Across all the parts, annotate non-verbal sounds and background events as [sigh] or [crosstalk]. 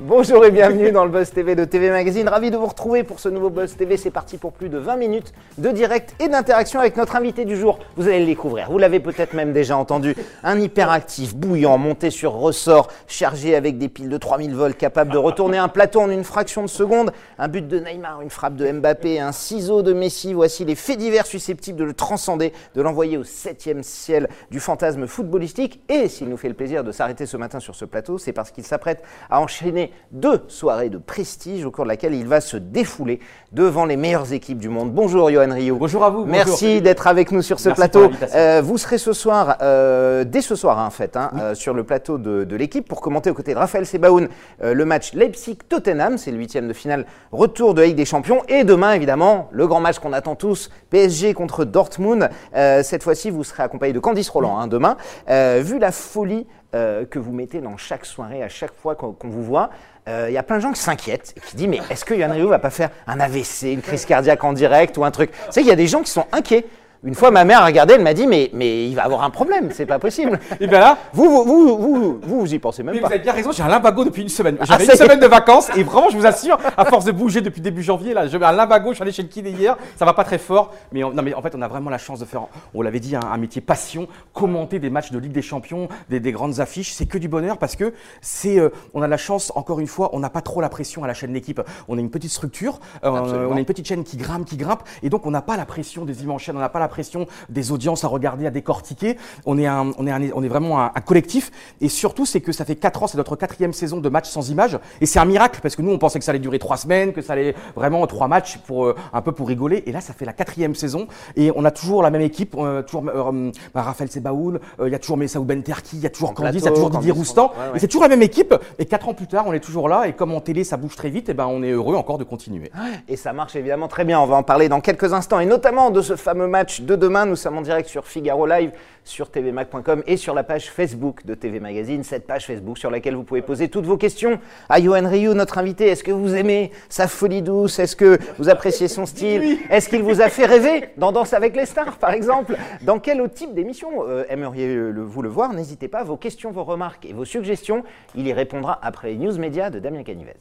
Bonjour et bienvenue dans le Buzz TV de TV Magazine. Ravi de vous retrouver pour ce nouveau Buzz TV. C'est parti pour plus de 20 minutes de direct et d'interaction avec notre invité du jour. Vous allez le découvrir. Vous l'avez peut-être même déjà entendu. Un hyperactif, bouillant, monté sur ressort, chargé avec des piles de 3000 volts, capable de retourner un plateau en une fraction de seconde. Un but de Neymar, une frappe de Mbappé, un ciseau de Messi. Voici les faits divers susceptibles de le transcender, de l'envoyer au septième ciel du fantasme footballistique. Et s'il nous fait le plaisir de s'arrêter ce matin sur ce plateau, c'est parce qu'il s'apprête à enchaîner deux soirées de prestige au cours de laquelle il va se défouler devant les meilleures équipes du monde. Bonjour Johan Rio. Bonjour à vous. Merci d'être avec nous sur ce Merci plateau. Euh, vous serez ce soir, euh, dès ce soir hein, en fait, hein, euh, sur le plateau de, de l'équipe pour commenter aux côtés de Raphaël Sebaoun le match Leipzig-Tottenham. C'est le huitième de finale, retour de Ligue des Champions. Et demain, évidemment, le grand match qu'on attend tous, PSG contre Dortmund. Cette fois-ci, vous serez accompagné de Candice Roland hein, demain. Vu la folie euh, que vous mettez dans chaque soirée, à chaque fois qu'on vous voit, euh, il y a plein de gens qui s'inquiètent et qui disent mais est-ce que Yann Rioux va pas faire un AVC, une crise cardiaque en direct ou un truc? Tu sais, il y a des gens qui sont inquiets. Une fois, ma mère a regardé, elle m'a dit mais, mais il va avoir un problème, c'est pas possible. [laughs] Et bien là, Vous, vous, vous, vous, vous, vous y pensez même mais pas. vous avez bien raison, j'ai un limbago depuis une semaine. Ah, J'avais ça une semaine de vacances et vraiment, je vous assure, à force de bouger depuis début janvier, là, je mets un limbago, je suis allé chez le kiné hier, ça va pas très fort, mais, on- non, mais en fait, on a vraiment la chance de faire, on l'avait dit, un, un métier passion, commenter des matchs de Ligue des Champions, des, des grandes affiches, c'est que du bonheur parce que c'est, euh, on a la chance, encore une fois, on n'a pas trop la pression à la chaîne L'équipe. On a une petite structure, euh, on a une petite chaîne qui grimpe, qui grimpe, et donc on n'a pas la pression des immenses chaînes, on n'a pas la pression des audiences à regarder, à décortiquer. On est, un, on est, un- on est vraiment un, un collectif, et surtout c'est que ça fait 4 ans, c'est notre quatrième saison de matchs sans images, et c'est un miracle parce que nous on pensait que ça allait durer 3 semaines, que ça allait vraiment trois matchs pour euh, un peu pour rigoler, et là ça fait la quatrième saison, et on a toujours la même équipe, euh, toujours euh, bah, Raphaël Sebaoul, euh, il y a toujours Messaoud Benterki, il y a toujours Candice, il y a toujours Didier Roustan, ouais, ouais. et c'est toujours la même équipe, et 4 ans plus tard on est toujours là, et comme en télé ça bouge très vite, et ben on est heureux encore de continuer. Et ça marche évidemment très bien. On va en parler dans quelques instants et notamment de ce fameux match de demain. Nous sommes en direct sur Figaro Live, sur tvmac.com et sur la page Facebook de TV Magazine. Cette page Facebook sur laquelle vous pouvez poser toutes vos questions à Johan Rioux, notre invité. Est-ce que vous aimez sa folie douce? Est-ce que vous appréciez son style? Est-ce qu'il vous a fait rêver dans Danse avec les stars, par exemple? Dans quel autre type d'émission euh, aimeriez-vous le voir? N'hésitez pas. Vos questions, vos remarques et vos suggestions, il y répondra après les news médias de Damien Canivez.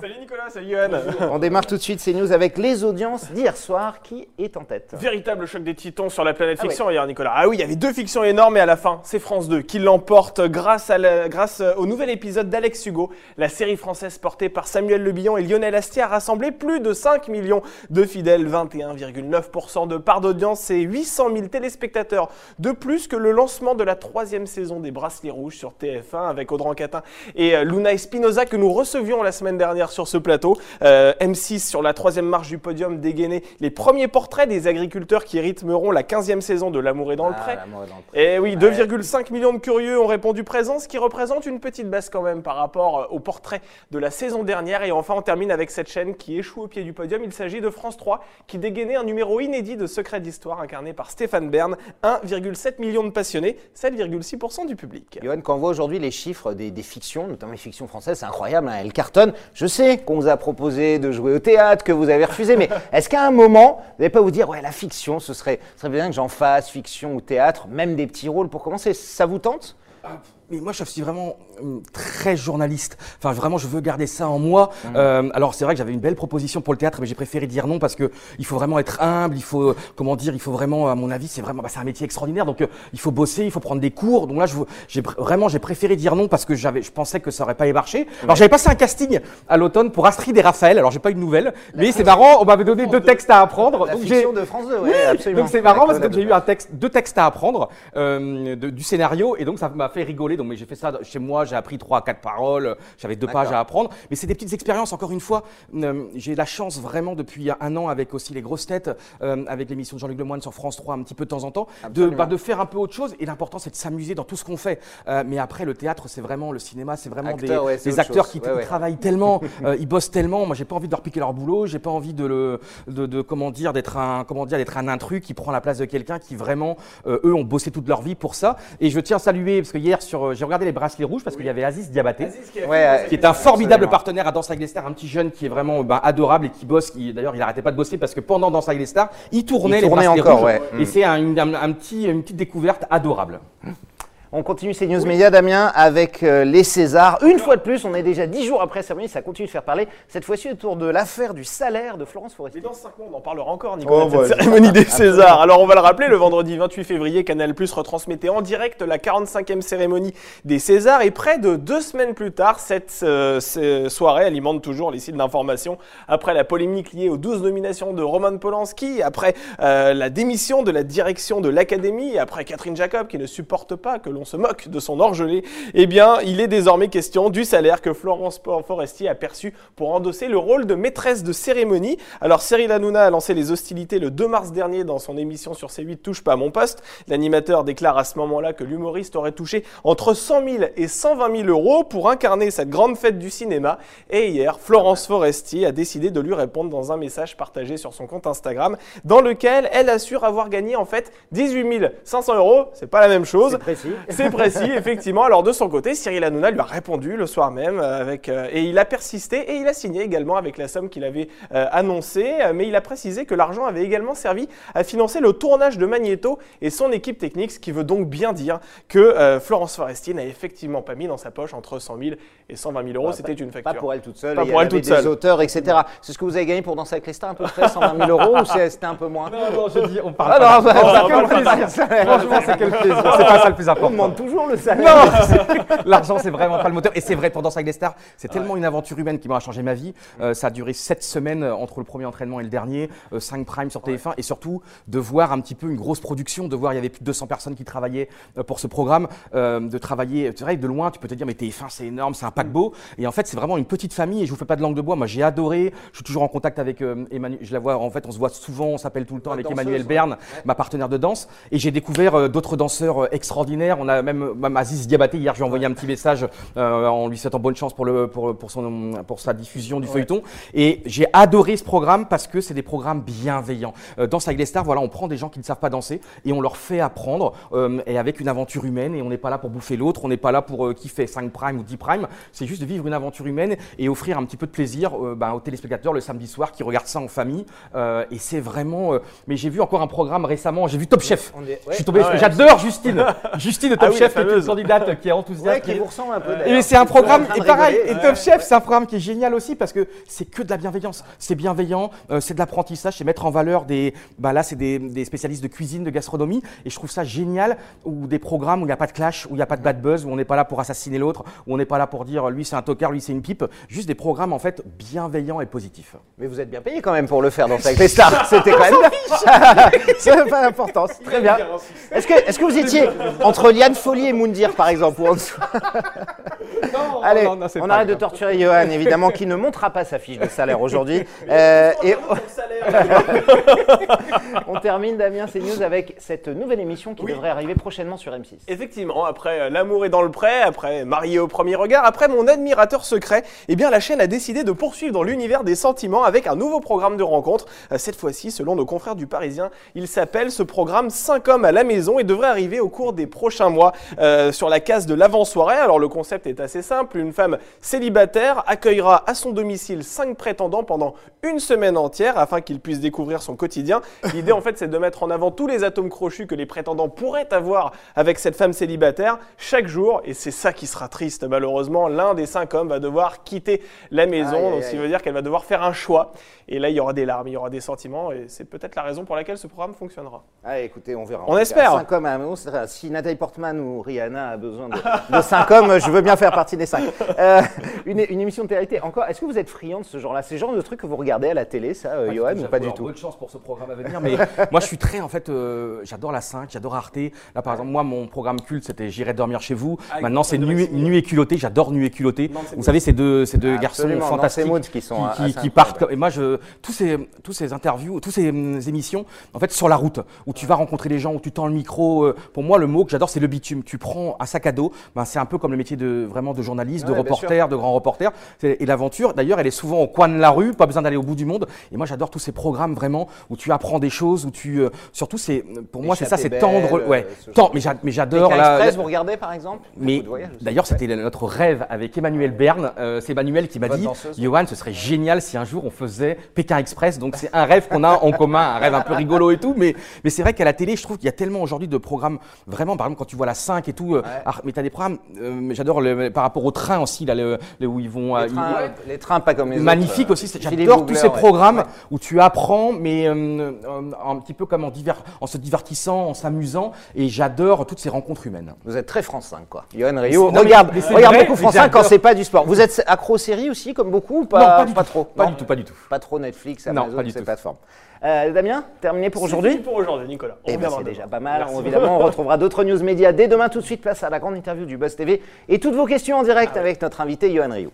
Salut Nicolas, salut Johan. On démarre tout de suite ces news avec les audiences d'hier soir. Qui est en tête Véritable choc des titans sur la planète Ah fiction hier Nicolas. Ah oui, il y avait deux fictions énormes et à la fin, c'est France 2 qui l'emporte grâce, à la- grâce euh, au nouvel épisode d'Alex Hugo. La série française portée par Samuel Le Billon et Lionel Astier a rassemblé plus de 5 millions de fidèles, 21,9% de part d'audience et 800 000 téléspectateurs de plus que le lancement de la troisième saison des Bracelets Rouges sur TF1 avec Audran Catin et euh, Luna Espinoza que nous recevions la semaine dernière sur ce plateau. Euh, M6 sur la troisième marche du podium dégainé les premiers portraits des agriculteurs qui rythmeront la 15e saison de L'amour est dans le Ah, pré. Et oui, 2,5 millions de curieux ont répondu présent, ce qui représente une petite baisse quand même par rapport euh, au portrait de la saison dernière. Et enfin, on termine avec cette chaîne qui échoue au pied du podium. Il s'agit de France 3 qui dégainait un numéro inédit de Secret d'Histoire incarné par Stéphane Bern. 1,7 million de passionnés, 7,6% du public. Johan, quand on voit aujourd'hui les chiffres des, des fictions, notamment les fictions françaises, c'est incroyable, hein, elles cartonnent. Je sais qu'on vous a proposé de jouer au théâtre, que vous avez refusé, mais [laughs] est-ce qu'à un moment, vous n'allez pas vous dire, ouais, la fiction, ce serait, ce serait bien que j'en fasse, fiction ou théâtre, même des petits rôles pour commencer Ça vous tente? Mais moi, je suis vraiment très journaliste. Enfin, vraiment, je veux garder ça en moi. Euh, alors, c'est vrai que j'avais une belle proposition pour le théâtre, mais j'ai préféré dire non parce que il faut vraiment être humble. Il faut, comment dire, il faut vraiment, à mon avis, c'est vraiment, bah, c'est un métier extraordinaire. Donc, euh, il faut bosser, il faut prendre des cours. Donc là, j'ai vraiment, j'ai préféré dire non parce que j'avais, je pensais que ça aurait pas marché. Alors, j'avais passé un casting à l'automne pour Astrid et Raphaël. Alors, j'ai pas eu de nouvelles, mais c'est marrant. On m'avait donné deux textes à apprendre. La Donc, fiction de France 2, oui, absolument. donc c'est marrant parce que j'ai eu un texte, deux textes à apprendre euh, de- du scénario et donc ça m'a fait rigoler. Donc mais j'ai fait ça chez moi, j'ai appris trois, quatre paroles, j'avais deux pages à apprendre. Mais c'est des petites expériences. Encore une fois, euh, j'ai la chance vraiment depuis un an avec aussi les grosses têtes, euh, avec l'émission de Jean-Luc Lemoyne sur France 3 un petit peu de temps en temps, de, bah, de faire un peu autre chose. Et l'important c'est de s'amuser dans tout ce qu'on fait. Euh, mais après le théâtre c'est vraiment le cinéma, c'est vraiment Acteur, des, ouais, acteurs chose. qui Ouais, ouais. travaillent tellement, [laughs] ils bossent tellement. Moi, j'ai pas envie de leur piquer leur boulot. J'ai pas envie de le, de, de- comment dire, d'être un, comment dire, d'être un intrus qui prend la place de quelqu'un qui vraiment, euh, eux, ont bossé toute leur vie pour ça. Et je tiens à saluer parce que hier, sur, j'ai regardé les bracelets rouges parce qu'il y avait Aziz Diabaté. Ouais, Qui est un formidable Absolument. partenaire à Danse avec les stars, un petit jeune qui est vraiment ben, adorable et qui bosse. Qui, d'ailleurs, il arrêtait pas de bosser parce que pendant Danse avec les stars, il tournait Il les tournait encore, rouges. ouais. Et c'est un, une- un- un petit, une petite découverte adorable. On continue ces news médias, Damien, avec euh, les Césars. Une fois de plus, on est déjà dix jours après la cérémonie, ça continue de faire parler. Cette fois-ci autour de l'affaire du salaire de Florence Mais Foresti. dans 5 mois, on en parlera encore, Nicolas, Oh, de cette cérémonie des [laughs] Césars. Alors, on va le rappeler, le vendredi 28 février, Canal Plus retransmettait en direct la 45e cérémonie des Césars. Et près de deux semaines plus tard, cette euh, soirée alimente toujours les sites d'information. Après la polémique liée aux 12 nominations de Roman Polanski, après euh, la démission de la direction de l'Académie, après Catherine Jacob qui ne supporte pas que l'on se moque de son orgelé, eh bien, il est désormais question du salaire que Florence Foresti a perçu pour endosser le rôle de maîtresse de cérémonie. Alors, Cyril Hanouna a lancé les hostilités le 2 mars dernier dans son émission sur C8 Touche pas à mon poste. L'animateur déclare à ce moment-là que l'humoriste aurait touché entre 100 000 et 120 000 euros pour incarner cette grande fête du cinéma. Et hier, Florence Foresti a décidé de lui répondre dans un message partagé sur son compte Instagram, dans lequel elle assure avoir gagné en fait 18 500 euros. C'est pas la même chose. C'est précis, effectivement. Alors de son côté, Cyril Hanouna lui a répondu le soir même euh, avec, euh, et il a persisté et il a signé également avec la somme qu'il avait euh, annoncée. Mais il a précisé que l'argent avait également servi à financer le tournage de Magneto et son équipe technique, ce qui veut donc bien dire que euh, Florence Foresti n'a effectivement pas mis dans sa poche entre 100 000 et 120 000 euros. Bah, C'était une facture. Pas pour elle toute seule, Pas il y pour elle avait toute des seule. auteurs, etc. C'est ce que vous avez gagné pour Danser avec les stars, à peu près 120 000 euros ou c'est- c'était un peu moins? Non, non, je dis, on parle Ah pas non, bah, ça pas. Franchement, c'est quel plaisir. C'est pas ça le plus important. Demande toujours le salaire. Non, [laughs] l'argent c'est vraiment pas le moteur. Et c'est vrai pour Danse avec les stars, c'est tellement une aventure humaine qui m'a changé ma vie. Euh, ça a duré sept semaines euh, entre le premier entraînement et le dernier, 5 prime sur TF1, et surtout de voir un petit peu une grosse production, de voir il y avait plus de 200 personnes qui travaillaient euh, pour ce programme, euh, de travailler. C'est vrai de loin tu peux te dire mais TF1 c'est énorme, c'est un paquebot. Et en fait c'est vraiment une petite famille. Et je vous fais pas de langue de bois. Moi j'ai adoré. Je suis toujours en contact avec euh, Emmanuel. Je la vois. En fait on se voit souvent, on s'appelle tout le temps Ouais, avec Emmanuel ouais. Berne, ma partenaire de danse. Et j'ai découvert euh, d'autres danseurs euh, extraordinaires. On a même, même Aziz Diabaté. Hier, j'ai envoyé un petit message euh, en lui souhaitant bonne chance pour, le, pour, pour, son, pour sa diffusion du feuilleton. Et j'ai adoré ce programme parce que c'est des programmes bienveillants. Euh, Danse avec les stars, voilà, on prend des gens qui ne savent pas danser et on leur fait apprendre euh, et avec une aventure humaine. Et on n'est pas là pour bouffer l'autre, on n'est pas là pour euh, kiffer 5 prime ou 10 prime. C'est juste de vivre une aventure humaine et offrir un petit peu de plaisir ben, aux téléspectateurs le samedi soir qui regardent ça en famille. Et c'est vraiment. mais j'ai vu encore un programme récemment, j'ai vu Top Chef. Est- Je ouais. suis tombé, Ah ouais. j'adore Justine. Justine de Top Ah oui, Chef, est une candidate qui est enthousiaste. Ouais, qui est- vous ressemble un peu. et d'ailleurs. c'est un programme, et pareil, et Top Chef, c'est un programme qui est génial aussi parce que c'est que de la bienveillance. C'est bienveillant, euh, c'est de l'apprentissage, c'est mettre en valeur des. Bah là, c'est des, des spécialistes de cuisine, de gastronomie, et je trouve ça génial. Ou des programmes où il n'y a pas de clash, où il n'y a pas de bad buzz, où on n'est pas là pour assassiner l'autre, où on n'est pas là pour dire lui c'est un tocard, lui c'est une pipe. Juste des programmes en fait bienveillants et positifs. Mais vous êtes bien payé quand même pour le faire danser avec les stars. [laughs] C'était quand même [laughs] c'est pas l'importance. Très bien. Est-ce que, est-ce que vous étiez entre Liane Folly et Moundir par exemple ou en dessous [laughs] [laughs] [laughs] Allez, non, non, c'est on arrête de torturer Johan, évidemment, qui ne montrera pas sa fiche de salaire aujourd'hui. [laughs] Euh, et on termine, Damien, ces news avec cette nouvelle émission qui Oui. devrait arriver prochainement sur M6. Effectivement, après euh, L'amour est dans le pré, après Marié au premier regard, après Mon admirateur secret, eh bien la chaîne a décidé de poursuivre dans l'univers des sentiments avec un nouveau programme de rencontre. Euh, Cette fois-ci, selon nos confrères du Parisien, il s'appelle ce programme 5 hommes à la maison et devrait arriver au cours des prochains mois euh, sur la case de l'avant-soirée. Alors le concept est assez simple, une femme célibataire accueillera à son domicile 5 prétendants pendant une semaine entière afin qu'ils puissent découvrir son quotidien. L'idée en fait c'est de mettre en avant tous les atomes crochus que les prétendants pourraient avoir avec cette femme célibataire chaque jour et c'est ça qui sera triste malheureusement. L'un des cinq hommes va devoir quitter la maison, donc ce qui veut dire qu'elle va devoir faire un choix et là il y aura des larmes, il y aura des sentiments et c'est peut-être la raison pour laquelle ce programme fonctionnera. Ah, écoutez, on verra. On espère. cas, Cinq hommes à. Si Nathalie Portman ou Rihanna a besoin de, de cinq hommes, je veux bien faire partie des cinq. Euh, [laughs] une, une émission de télé encore. Est-ce que vous êtes friand de ce genre-là? C'est le genre de truc que vous regardez à la télé, ça, euh, Johan, ou pas du tout? Bonne chance pour ce programme à venir. Mais [laughs] moi, je suis très, en fait, euh, j'adore la 5, j'adore Arte. Là, par exemple, moi, mon programme culte, c'était J'irai dormir chez vous. Avec Maintenant, c'est Maximi. Nuit et culotté. J'adore Nuit et culotté. Vous savez, ces deux, ces deux garçons fantastiques qui sont qui, assez qui incroyables. partent. comme- Et moi, je, tous ces, tous ces interviews, toutes ces hum, émissions, en fait, sur la route, où tu vas rencontrer les gens, où tu tends le micro. euh, pour moi, le mot que j'adore, c'est le bitume. Tu prends un sac à dos. Ben, c'est un peu comme le métier de vraiment de journalistes, Ouais, de reporters, de grands reporters. Et l'aventure, d'ailleurs, elle est souvent au coin de la rue, pas besoin d'aller au bout du monde. Et moi, j'adore tous ces programmes vraiment où tu apprends des choses, où tu, euh, surtout, c'est pour moi, c'est ça, c'est tendre, ouais, euh, genre mais j'adore Pékin la- Express, la- vous regardez par exemple? Mais d'ailleurs, c'était notre rêve avec Emmanuel Berne. Euh, c'est Emmanuel qui m'a dit danseuse. Johan, ce serait génial si un jour on faisait Pékin Express. Donc, c'est un rêve qu'on a en commun, un rêve un peu rigolo et tout. Mais, mais c'est vrai qu'à la télé, je trouve qu'il y a tellement aujourd'hui de programmes, vraiment, par exemple, quand tu vois la 5 et tout, ah, mais tu as des programmes, euh, j'adore le- par rapport au train aussi, là, le, le- où ils vont. euh, Les ils- trains, les trains pas comme les Magnifique autres. aussi, c'est- Philippe j'adore tous ces programmes Ouais. où tu apprends, mais euh, euh, un petit peu comme en, divers- en se divertissant, en s'amusant, et j'adore toutes ces rencontres humaines. Vous êtes très France 5, quoi. Johan Rio, non, regarde, mais regarde vrai, beaucoup France 5 quand c'est pas du sport. Vous êtes accro aux séries aussi, comme beaucoup ou pas, non, pas du trop pas Non du tout, pas du tout. Pas trop Netflix, Non, Amazon, pas du ces tout. plateformes. Euh, Damien, terminé pour aujourd'hui pour aujourd'hui, Nicolas. On Eh ben, c'est demain. déjà pas mal. Merci. On- évidemment, on [laughs] retrouvera d'autres news médias dès demain. Tout de suite, place à la grande interview du Buzz TV et toutes vos questions en direct Ah avec notre invité Johan Rio.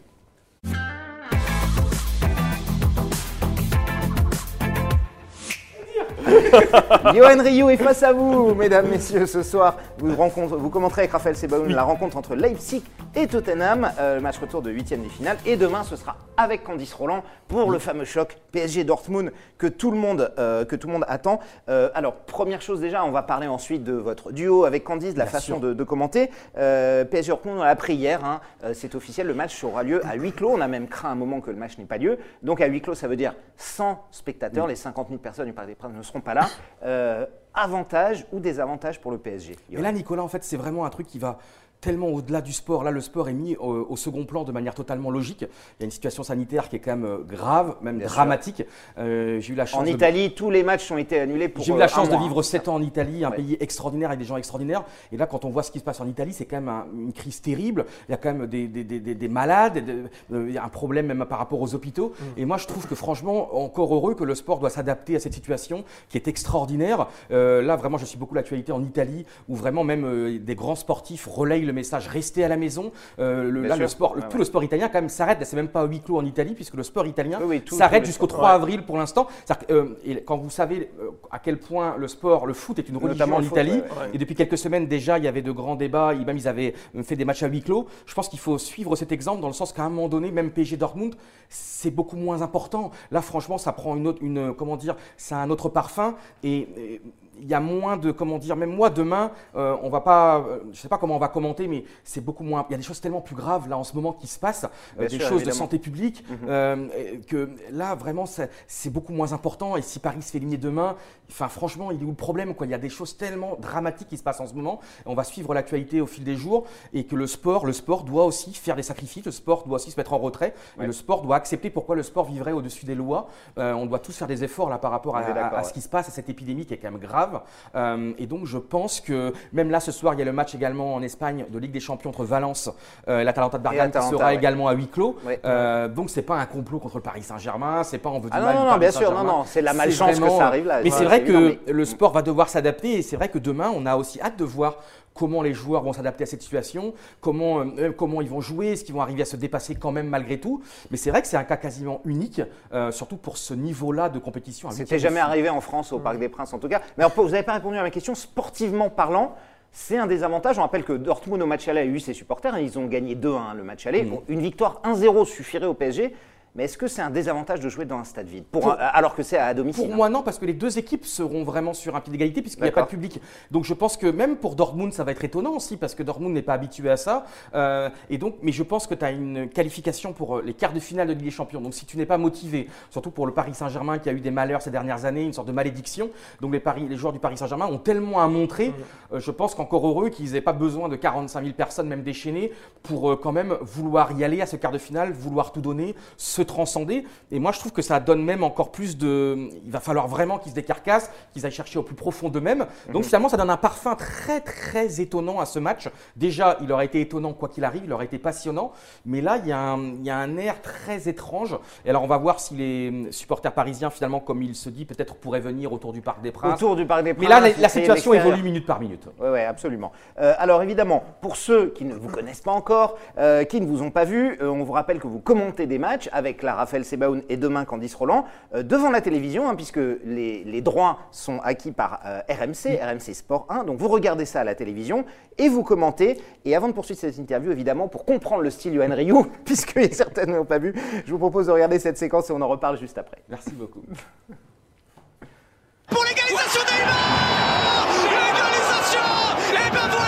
[laughs] Johan Rio est face à vous, mesdames, messieurs, ce soir. Vous, rencontre- vous commenterez avec Raphaël Sebaoun la rencontre entre Leipzig et Tottenham, euh, le match retour de huitième de finale. Et demain, ce sera avec Candice Roland pour le fameux choc PSG Dortmund que tout le monde, euh, que tout le monde attend. Euh, alors, première chose déjà, on va parler ensuite de votre duo avec Candice, de la façon de, de commenter. Euh, PSG Dortmund, on l'a appris hier, hein, c'est officiel, le match aura lieu à huis clos. On a même craint un moment que le match n'ait pas lieu. Donc à huis clos, ça veut dire 100 spectateurs, les 50 000 personnes du Parc des Princes ne seront pas là. Euh, avantage ou désavantage pour le PSG Et là, Nicolas, en fait, c'est vraiment un truc qui va tellement au-delà du sport. Là, le sport est mis au, au second plan de manière totalement logique. Il y a une situation sanitaire qui est quand même euh, grave, même Bien dramatique. Euh, J'ai eu la chance En de- Italie, tous les matchs ont été annulés pour J'ai eu euh, la un chance de vivre hein. 7 ans en Italie, un Ouais. pays extraordinaire avec des gens extraordinaires. Et là, quand on voit ce qui se passe en Italie, c'est quand même un- une crise terrible. Il y a quand même des, des- des- des- des malades, des- euh, il y a un problème même par rapport aux hôpitaux. Mm. Et moi, je trouve que franchement, encore heureux que le sport doit s'adapter à cette situation qui est extraordinaire. Euh, là, vraiment, je suis beaucoup l'actualité en Italie, où vraiment même euh, des grands sportifs relayent le message restez à la maison. Euh, le, là, sûr. le sport, le- Ouais, tout le sport italien quand même s'arrête. Là, C'est même pas à huis clos en Italie, puisque le sport italien Oui, oui, s'arrête jusqu'au sports. 3 Ouais. avril pour l'instant. Euh, et quand vous savez euh, à quel point le sport, le foot est une religion Notamment en foot, Italie, ouais, et depuis quelques semaines déjà, il y avait de grands débats, et même ils avaient fait des matchs à huis clos. Je pense qu'il faut suivre cet exemple dans le sens qu'à un moment donné, même PSG Dortmund, c'est beaucoup moins important. Là, franchement, ça prend une autre, une, comment dire, ça a un autre parfum, et, et il y a moins de, comment dire, même moi demain, euh, on va pas, euh, je sais pas comment on va commenter, mais c'est beaucoup moins. Il y a des choses tellement plus graves là en ce moment qui se passent, euh, des sûr, choses de santé publique, euh, et que là vraiment c'est beaucoup moins important. Et si Paris se fait éliminer demain, enfin franchement, il est où le problème quoi? Il y a des choses tellement dramatiques qui se passent en ce moment. On va suivre l'actualité au fil des jours et que le sport, le sport doit aussi faire des sacrifices. Le sport doit aussi se mettre en retrait. Et le sport doit accepter pourquoi le sport vivrait au-dessus des lois. Euh, on doit tous faire des efforts là par rapport à, ce qui se passe, à cette épidémie qui est quand même grave. Euh, et donc je pense que même là ce soir, il y a le match également en Espagne de Ligue des Champions entre Valence euh, et l'Atalanta de Bergame qui sera ouais. également à huis clos. Ouais. Euh, donc c'est pas un complot contre le Paris Saint-Germain, c'est pas on veut du Ah non, mal non, non, Paris bien sûr, non, non, c'est la malchance que vraiment- ça arrive là. Mais Ouais, c'est vrai que mais- le sport va devoir s'adapter et c'est vrai que demain on a aussi hâte de voir comment les joueurs vont s'adapter à cette situation, comment, euh, comment ils vont jouer, est-ce qu'ils vont arriver à se dépasser quand même malgré tout. Mais c'est vrai que c'est un cas quasiment unique, euh, surtout pour ce niveau-là de compétition. C'était jamais arrivé en France au Parc des Princes en tout cas. Mais alors, vous n'avez pas répondu à ma question. Sportivement parlant, c'est un désavantage. On rappelle que Dortmund au match aller a eu ses supporters. Ils ont gagné 2-1 le match aller. Bon, une victoire 1-0 suffirait au PSG. Mais est-ce que c'est un désavantage de jouer dans un stade vide pour Pour- un- alors que c'est à domicile Pour hein moi, non, parce que les deux équipes seront vraiment sur un pied d'égalité puisqu'il n'y a pas de public. Donc je pense que même pour Dortmund, ça va être étonnant aussi parce que Dortmund n'est pas habitué à ça. Euh, et donc, mais je pense que tu as une qualification pour euh, les quarts de finale de Ligue des Champions. Donc si tu n'es pas motivé, surtout pour le Paris Saint-Germain qui a eu des malheurs ces dernières années, une sorte de malédiction. Donc les, Paris, les joueurs du Paris Saint-Germain ont tellement à montrer. euh, je pense qu'encore heureux qu'ils n'aient pas besoin de 45 000 personnes, même déchaînées, pour euh, quand même vouloir y aller à ce quart de finale, vouloir tout donner, se transcender. Et moi, je trouve que ça donne même encore plus de. Il va falloir vraiment qu'ils se décarcassent, qu'ils aillent chercher au plus profond d'eux-mêmes. Donc finalement, ça donne un parfum très très étonnant à ce match. Déjà, il aurait été étonnant quoi qu'il arrive, il aurait été passionnant. Mais là, il y, a un, il y a un air très étrange. Et alors, on va voir si les supporters parisiens, finalement, comme il se dit, peut-être pourraient venir autour du Parc des Princes. Autour du Parc des Princes. Mais là, la, situation évolue minute par minute. Oui, ouais, absolument. Euh, alors évidemment, pour ceux qui ne vous connaissent pas encore, euh, qui ne vous ont pas vu, euh, on vous rappelle que vous commentez des matchs avec avec la Raphaël Sebaoun et demain Candice Roland, euh, devant la télévision, hein, puisque les, les droits sont acquis par euh, RMC, RMC Sport 1. Donc vous regardez ça à la télévision et vous commentez. Et avant de poursuivre cette interview, évidemment, pour comprendre le style Yohan Ryu, [laughs] puisque certains n'ont pas vu, je vous propose de regarder cette séquence et on en reparle juste après. Merci beaucoup. pour l'égalisation Neymar L'égalisation Et ben voilà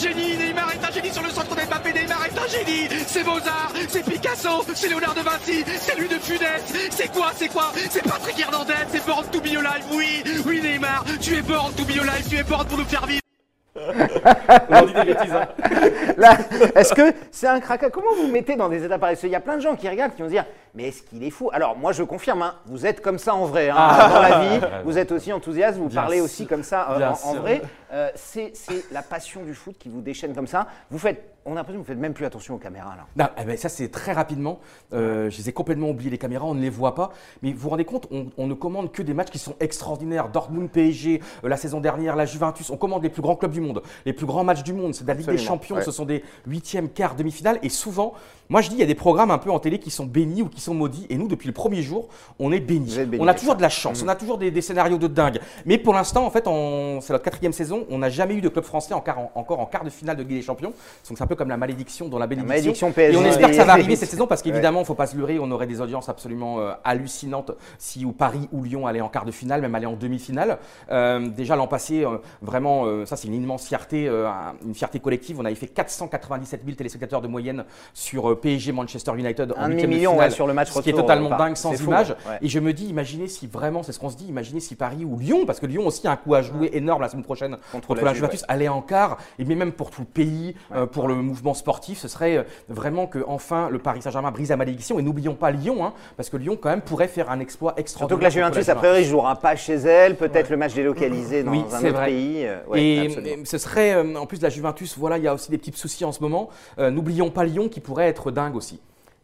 génie Neymar est un génie sur le centre de Mbappé Neymar est un génie C'est Mozart C'est Picasso C'est Léonard de Vinci C'est lui de Funès C'est quoi C'est quoi? C'est Patrick Hernandez C'est Born to be alive Oui Oui Neymar Tu es born to be alive Tu es born pour nous faire vivre On dit des bêtises. hein. [laughs] Là, est-ce que c'est un craquage Comment vous vous mettez dans des états pareils qu'il y a plein de gens qui regardent qui vont se dire Mais est-ce qu'il est fou? Alors, moi, je confirme, hein, vous êtes comme ça en vrai. hein. Dans la vie, vous êtes aussi enthousiaste, vous Bien parlez sûr. aussi comme ça euh, en, vrai. Euh, c'est la passion du foot qui vous déchaîne comme ça. Vous faites, on a l'impression que vous faites même plus attention aux caméras. Là. Non, eh ben, ça c'est très rapidement. Euh, je les ai complètement oubliés les caméras, on ne les voit pas. Mais vous vous rendez compte, on, on ne commande que des matchs qui sont extraordinaires. Dortmund, PSG, euh, la saison dernière, la Juventus. On commande les plus grands clubs du monde, les plus grands matchs du monde. C'est de la Ligue des Champions, ouais. ce sont des huitièmes, quarts, demi-finales. Et souvent, moi je dis, il y a des programmes un peu en télé qui sont bénis ou qui sont maudits. Et nous, depuis le premier jour, on est bénis. On a toujours ça. de la chance, on a toujours des, des scénarios de dingue. Mais pour l'instant, en fait, c'est notre quatrième saison, on n'a jamais eu de club français en quart- en- encore en quart de finale de Ligue des Champions. Donc c'est un peu comme la malédiction dans la bénédiction. malédiction Et on PSG. espère que ça va arriver cette [laughs] saison parce qu'évidemment, il ne faut pas se leurrer, on aurait des audiences absolument euh, hallucinantes si ou Paris ou Lyon allaient en quart de finale, même allaient en demi-finale. Euh, déjà l'an passé, euh, vraiment, ça c'est une immense fierté, un- une fierté collective. On avait fait 497 000 téléspectateurs de moyenne sur PSG Manchester United en Un huitième de demi-million, finale, ouais, sur le match ce qui est retour, totalement dingue sans image. ouais. Et je me dis, imaginez si vraiment, c'est ce qu'on se dit, imaginez si Paris ou Lyon, parce que Lyon aussi a un coup à jouer énorme la semaine prochaine Contre contre, la la Juve, Juventus, aller en quart, et même pour tout le pays, euh, pour le mouvement sportif, ce serait euh, vraiment que enfin le Paris Saint-Germain brise la malédiction. Et n'oublions pas Lyon, hein, parce que Lyon quand même pourrait faire un exploit Surtout extraordinaire. que la Juventus, a priori, jouera pas chez elle. Peut-être le match délocalisé dans Oui, un c'est autre vrai. pays. euh, ouais, et, absolument. ce serait, en plus de la Juventus, voilà, il y a aussi des petits soucis en ce moment. Euh, N'oublions pas Lyon qui pourrait être dingue aussi.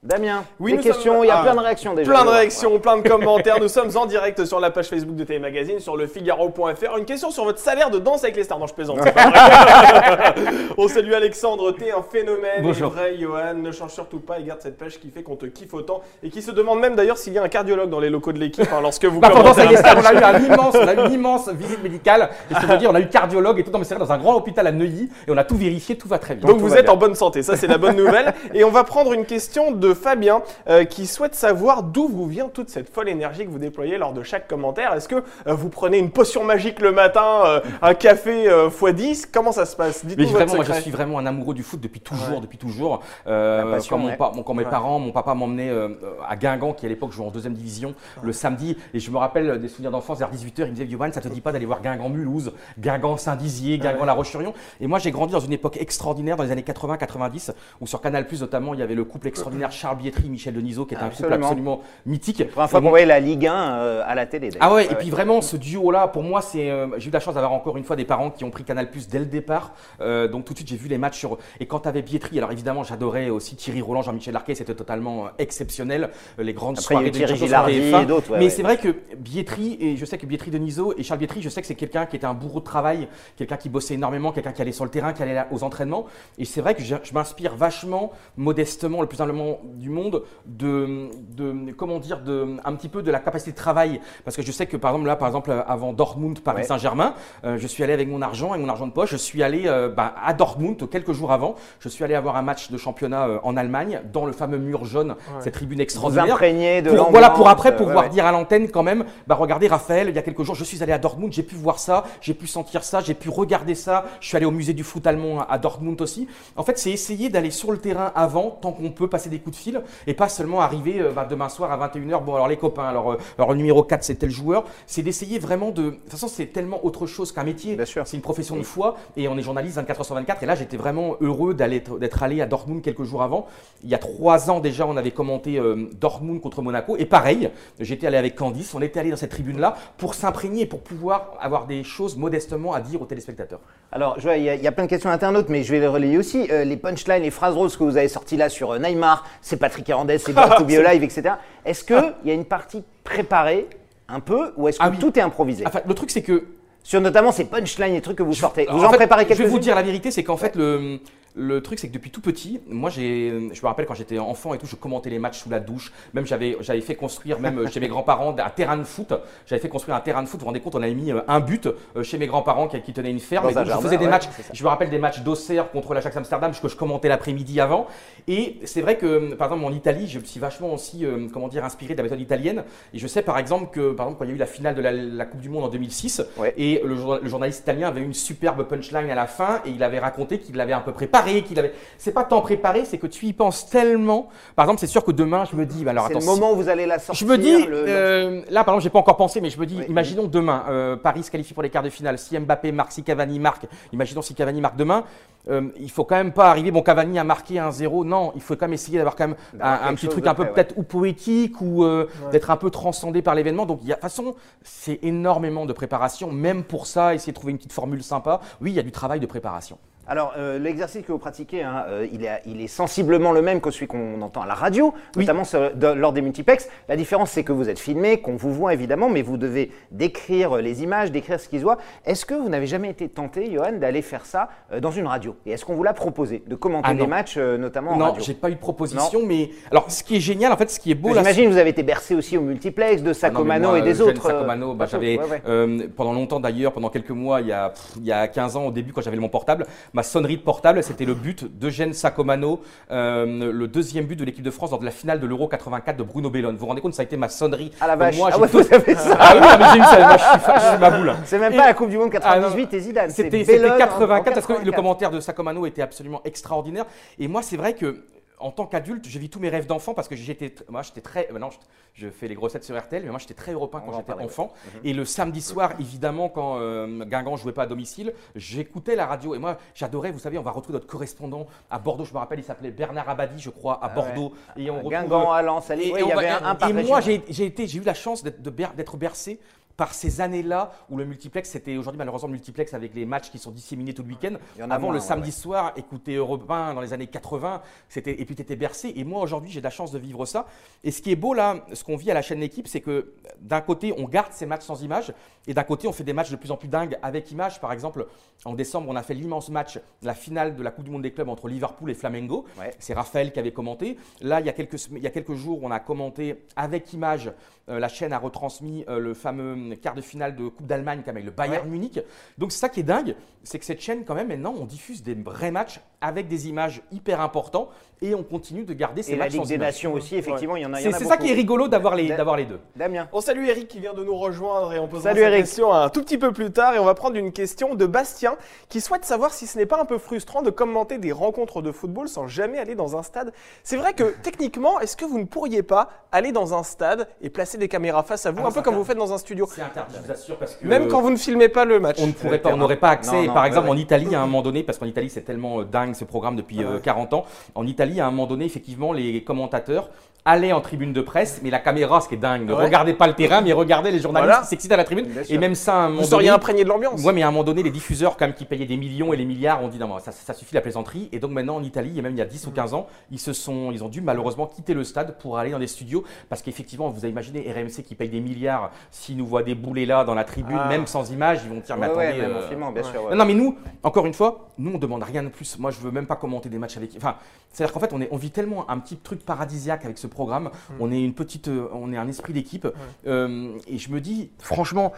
Damien, Oui, des questions, sommes- il y a ah, plein de réactions déjà. Plein de Ouais. réactions, plein de commentaires. Nous sommes en direct sur la page Facebook de TV Magazine, sur le Figaro.fr. Une question sur votre salaire de danse avec les stars. Non, je plaisante. pas vrai. [laughs] On salue Alexandre, t'es un phénomène. Bonjour. Vrai, Johan, ne change surtout pas et garde cette page qui fait qu'on te kiffe autant et qui se demande même d'ailleurs s'il y a un cardiologue dans les locaux de l'équipe hein, lorsque vous Bah, pendant les stars, on a eu un immense, on a eu une [laughs] immense visite médicale. Et je peux dire, on a eu cardiologue et tout. Non, mais c'est vrai, dans un grand hôpital à Neuilly. Et on a tout vérifié, tout va très bien. Donc vous êtes bien. en bonne santé, ça c'est la bonne nouvelle. Et on va prendre une question de Fabien euh, qui souhaite savoir d'où vous vient toute cette folle énergie que vous déployez lors de chaque commentaire. Est-ce que euh, vous prenez une potion magique le matin, euh, un café euh, x10 Comment ça se passe? Mais Dites-nous votre vraiment, moi, je suis vraiment un amoureux du foot depuis toujours, depuis toujours. Euh, La passion, quand mon ouais. pa- mon- quand mes Ouais. parents, mon papa m'emmenait euh, à Guingamp, qui à l'époque jouait en deuxième division, le samedi. Et je me rappelle des souvenirs d'enfance vers 18h. Il me disait, Johan, ça te dit pas d'aller voir Guingamp-Mulhouse, Guingamp-Saint-Dizier, Guingamp-La Roche-sur-Yon? Et moi, j'ai grandi dans une époque extraordinaire, dans les années 80-90, où sur Canal notamment, il y avait le couple extraordinaire Charles Bietri, Michel Denisot, qui était un couple Absolument. mythique. La première fois qu'on voyait la Ligue 1 euh, à la télé. Ah ouais, et puis vraiment ce duo-là, pour moi, c'est, euh, j'ai eu la chance d'avoir encore une fois des parents qui ont pris Canal Plus dès le départ. Euh, donc tout de suite, j'ai vu les matchs sur. Et quand t'avais Bietri, alors évidemment, j'adorais aussi Thierry Roland, Jean-Michel Larquet, c'était totalement euh, exceptionnel. Euh, les grandes Après, soirées de Thierry Gilardi TF1. et d'autres, ouais, Mais c'est vrai que Bietri, et je sais que Bietri Denisot et Charles Bietri, je sais que c'est quelqu'un qui était un bourreau de travail, quelqu'un qui bossait énormément, quelqu'un qui allait sur le terrain, qui allait aux entraînements. Et c'est vrai que je, je m'inspire vachement, modestement, le plus humblement du monde, de, de comment dire, de, un petit peu de la capacité de travail. Parce que je sais que par exemple là, par exemple, avant Dortmund, Paris Ouais. Saint-Germain, euh, je suis allé avec mon argent et mon argent de poche, je suis allé euh, bah, à Dortmund quelques jours avant. Je suis allé avoir un match de championnat euh, en Allemagne, dans le fameux mur jaune, cette tribune Vous extraordinaire imprégnez de pour, voilà, pour après pouvoir ouais, dire à l'antenne quand même, bah regardez Raphaël, il y a quelques jours, je suis allé à Dortmund, j'ai pu voir ça, j'ai pu sentir ça, j'ai pu regarder ça, je suis allé au musée du foot allemand à- à Dortmund aussi. En fait, c'est essayer d'aller sur le terrain avant, tant qu'on peut passer des coups de fil, et pas seulement arriver euh, bah, demain soir à 21h, bon alors les copains, alors, euh, alors le numéro 4 c'est tel joueur, c'est d'essayer vraiment de... De toute façon, c'est tellement autre chose qu'un métier, Bien sûr. c'est une profession de foi, et on est journaliste 24 h sur 24, et là j'étais vraiment heureux d'être allé à Dortmund quelques jours avant. Il y a trois ans déjà, on avait commenté euh, Dortmund contre Monaco. Et pareil, j'étais allé avec Candice, on était allé dans cette tribune-là pour s'imprégner pour pouvoir avoir des choses modestement à dire aux téléspectateurs. Alors, il y, a- il y a plein de questions internautes, mais je vais les relayer aussi. Euh, les punchlines, les phrases roses que vous avez sorties là sur Neymar, c'est Patrick Hernandez, c'est Born to be alive, etc. Est-ce qu'il y a une partie préparée un peu ou est-ce que Ah oui. tout est improvisé Enfin, le truc, c'est que Sur notamment ces punchlines et trucs que vous sortez. Vous En en, fait, préparez Je vais vous dire la vérité, c'est qu'en fait, le, le truc, c'est que depuis tout petit, moi, j'ai, je me rappelle quand j'étais enfant et tout, je commentais les matchs sous la douche. Même j'avais, j'avais fait construire, même chez mes grands-parents, un terrain de foot. J'avais fait construire un terrain de foot. Vous vous rendez compte, on avait mis euh, un but euh, chez mes grands-parents qui, qui tenaient une ferme. Dans Et je faisais des ouais, matchs. Je me rappelle des matchs d'Auxerre contre l'Ajax Amsterdam que je commentais l'après-midi avant. Et c'est vrai que, par exemple, en Italie, je me suis vachement aussi, euh, comment dire, inspiré de la méthode italienne. Et je sais, par exemple, que, par exemple, quand il y a eu la finale de la, la Coupe du Monde en 2006, Ouais. et le, jour- le journaliste italien avait une superbe punchline à la fin, et il avait raconté qu'il l'avait un peu préparé, qu'il avait. C'est pas tant préparé, c'est que tu y penses tellement. Par exemple, c'est sûr que demain, je me dis, bah alors C'est le attends, moment où vous allez la je sortir. me dis, le- euh, là par exemple, j'ai pas encore pensé, mais je me dis, Oui. imaginons demain, euh, Paris se qualifie pour les quarts de finale. Si Mbappé marque, si Cavani marque, imaginons si Cavani marque demain, euh, il faut quand même pas arriver. Bon, Cavani a marqué un 0 non, il faut quand même essayer d'avoir quand même un, petit truc un peu peut-être ou poétique ou euh, d'être un peu transcendé par l'événement. Donc, il y a, de toute façon, c'est énormément de préparation, même pour ça, essayer de trouver une petite formule sympa. Oui, il y a du travail de préparation. Alors, euh, l'exercice que vous pratiquez, hein, euh, il, est, il est sensiblement le même que celui qu'on entend à la radio, Oui. notamment sur- de- lors des multiplex. La différence, c'est que vous êtes filmé, qu'on vous voit évidemment, mais vous devez décrire les images, décrire ce qui se voit. Est-ce que vous n'avez jamais été tenté, Johan, d'aller faire ça euh, dans une radio? Et est-ce qu'on vous l'a proposé, de commenter Ah des non. matchs, euh, notamment en non, radio? j'ai pas eu de proposition, mais alors, ce qui est génial, en fait, ce qui est beau J'imagine que vous avez été bercé aussi au multiplex de Ah non, Sacomano moi, et des autres. euh, Sacomano, bah, j'avais Ouais, ouais. euh, pendant longtemps d'ailleurs, pendant quelques mois, il y, a, pff, il y a 15 ans au début quand j'avais mon portable, ma sonnerie de portable, c'était le but d'Eugène Sacomano, euh, le deuxième but de l'équipe de France lors de la finale de l'Euro 84 de Bruno Bellone. Vous vous rendez compte, ça a été ma sonnerie. Ah la vache, moi, ah ouais, vous avez ça Ah oui, non, mais j'ai eu ça, moi je suis ma boule. [laughs] C'est même Et- pas la Coupe du Monde Ah, non. 98 et Zidane, C'était c'était Bellone en- en 84 parce que le 84. commentaire de Sacomano était absolument extraordinaire. Et moi, c'est vrai que en tant qu'adulte, je vis tous mes rêves d'enfant parce que j'étais, moi, j'étais très, maintenant, je, je fais les grossettes sur RTL, mais moi, j'étais très européen quand j'étais parler, Mhm. enfant. Et le samedi soir, évidemment, quand euh, Guingamp jouait pas à domicile, j'écoutais la radio. Et moi, j'adorais, vous savez, on va retrouver notre correspondant à Bordeaux. Je me rappelle, il s'appelait Bernard Abadi, je crois, à Ah Bordeaux. Et on retrouve- Guingamp, Alens, Alès, et, ouais, et il y va- avait un, et moi, j'ai été, j'ai eu la chance d'être bercé par ces années-là où le multiplex, c'était aujourd'hui malheureusement le multiplex avec les matchs qui sont disséminés tout le week-end. Avant moins, le samedi ouais. soir, écouter Europe 1 dans les années 80, c'était et puis tu étais bercé. Et moi aujourd'hui, j'ai de la chance de vivre ça. Et ce qui est beau là, ce qu'on vit à la chaîne L'équipe, c'est que d'un côté, on garde ces matchs sans images et d'un côté, on fait des matchs de plus en plus dingues avec images. Par exemple, en décembre, on a fait l'immense match, la finale de la Coupe du Monde des clubs entre Liverpool et Flamengo. Ouais. C'est Raphaël qui avait commenté. Là, il y a quelques, sem- il y a quelques jours, on a commenté avec images. euh, la chaîne a retransmis euh, le fameux quart de finale de Coupe d'Allemagne quand même, avec le Bayern Ouais. Munich. Donc, c'est ça qui est dingue, c'est que cette chaîne, quand même, maintenant, on diffuse des vrais matchs avec des images hyper importants et on continue de garder ces Et la matchs Ligue sans des images. Nations aussi, effectivement, il y en a, il y en C'est a c'est ça qui est rigolo d'avoir les, Da- d'avoir les deux. Damien. On salue Eric qui vient de nous rejoindre et on posera Salut, sa Eric. question un tout petit peu plus tard et on va prendre une question de Bastien qui souhaite savoir si ce n'est pas un peu frustrant de commenter des rencontres de football sans jamais aller dans un stade. C'est vrai que [laughs] techniquement, est-ce que vous ne pourriez pas aller dans un stade et placer des caméras face à vous, Ah, un peu comme vous faites dans un studio? C'est interdit, je vous assure, parce que. Même quand vous ne filmez pas le match On ne pourrait pas, on terrain. n'aurait pas accès. Non, non, Par exemple, ouais. en Italie, à un moment donné, parce qu'en Italie, c'est tellement euh, dingue ce programme depuis euh, 40 ans. En Italie, à un moment donné, effectivement, les commentateurs allaient en tribune de presse, mais la caméra, ce qui est dingue, ne Ouais. regardait pas le terrain, mais regardait les journalistes Voilà. qui s'excitent à la tribune. Et même ça, à un moment Vous seriez donné, imprégné de l'ambiance Ouais, mais à un moment donné, les diffuseurs, quand même, qui payaient des millions et les milliards, ont dit non, ça, ça suffit la plaisanterie. Et donc maintenant, en Italie, et même il y a 10 ou 15 ans, ils, se sont, ils ont dû malheureusement quitter le stade pour aller dans des studios. Parce qu'effectivement, vous avez imaginé RMC qui paye des milliards, s'ils nous voient débouler là dans la tribune, Ah. même sans image, ils vont dire, mais Ouais, attendez. euh, filmant, bien sûr. ouais. non, non, mais nous, encore une fois, nous, on demande rien de plus. Moi, je veux même pas commenter des matchs avec. Enfin, c'est-à-dire qu'en fait, on, est, on vit tellement un petit truc paradisiaque avec ce programme. On est une petite, euh, on est un esprit d'équipe. Euh, et je me dis, franchement,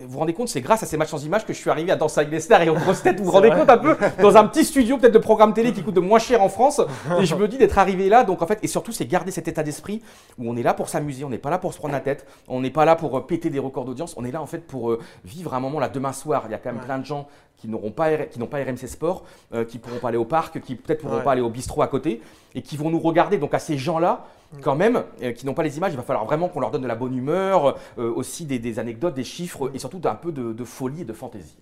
vous vous rendez compte, c'est grâce à ces matchs sans images que je suis arrivé à Danser avec les stars et aux grosses têtes. Vous vous rendez compte un peu dans un petit studio, peut-être de programme télé qui coûte de moins cher en France. Et je me dis d'être arrivé là. Donc en fait, et surtout, c'est garder cet état d'esprit où on est là pour s'amuser, on n'est pas là pour se prendre la tête, on n'est pas là pour euh, péter des records d'audience. On est là en fait pour vivre un moment là demain soir. Il y a quand même plein de gens qui n'auront pas qui n'ont pas RMC Sport, euh, qui pourront pas aller au parc, qui peut-être pourront Ouais. pas aller au bistrot à côté et qui vont nous regarder. Donc à ces gens-là, quand même, euh, qui n'ont pas les images, il va falloir vraiment qu'on leur donne de la bonne humeur, euh, aussi des, des anecdotes, des chiffres et surtout un peu de, de folie et de fantaisie.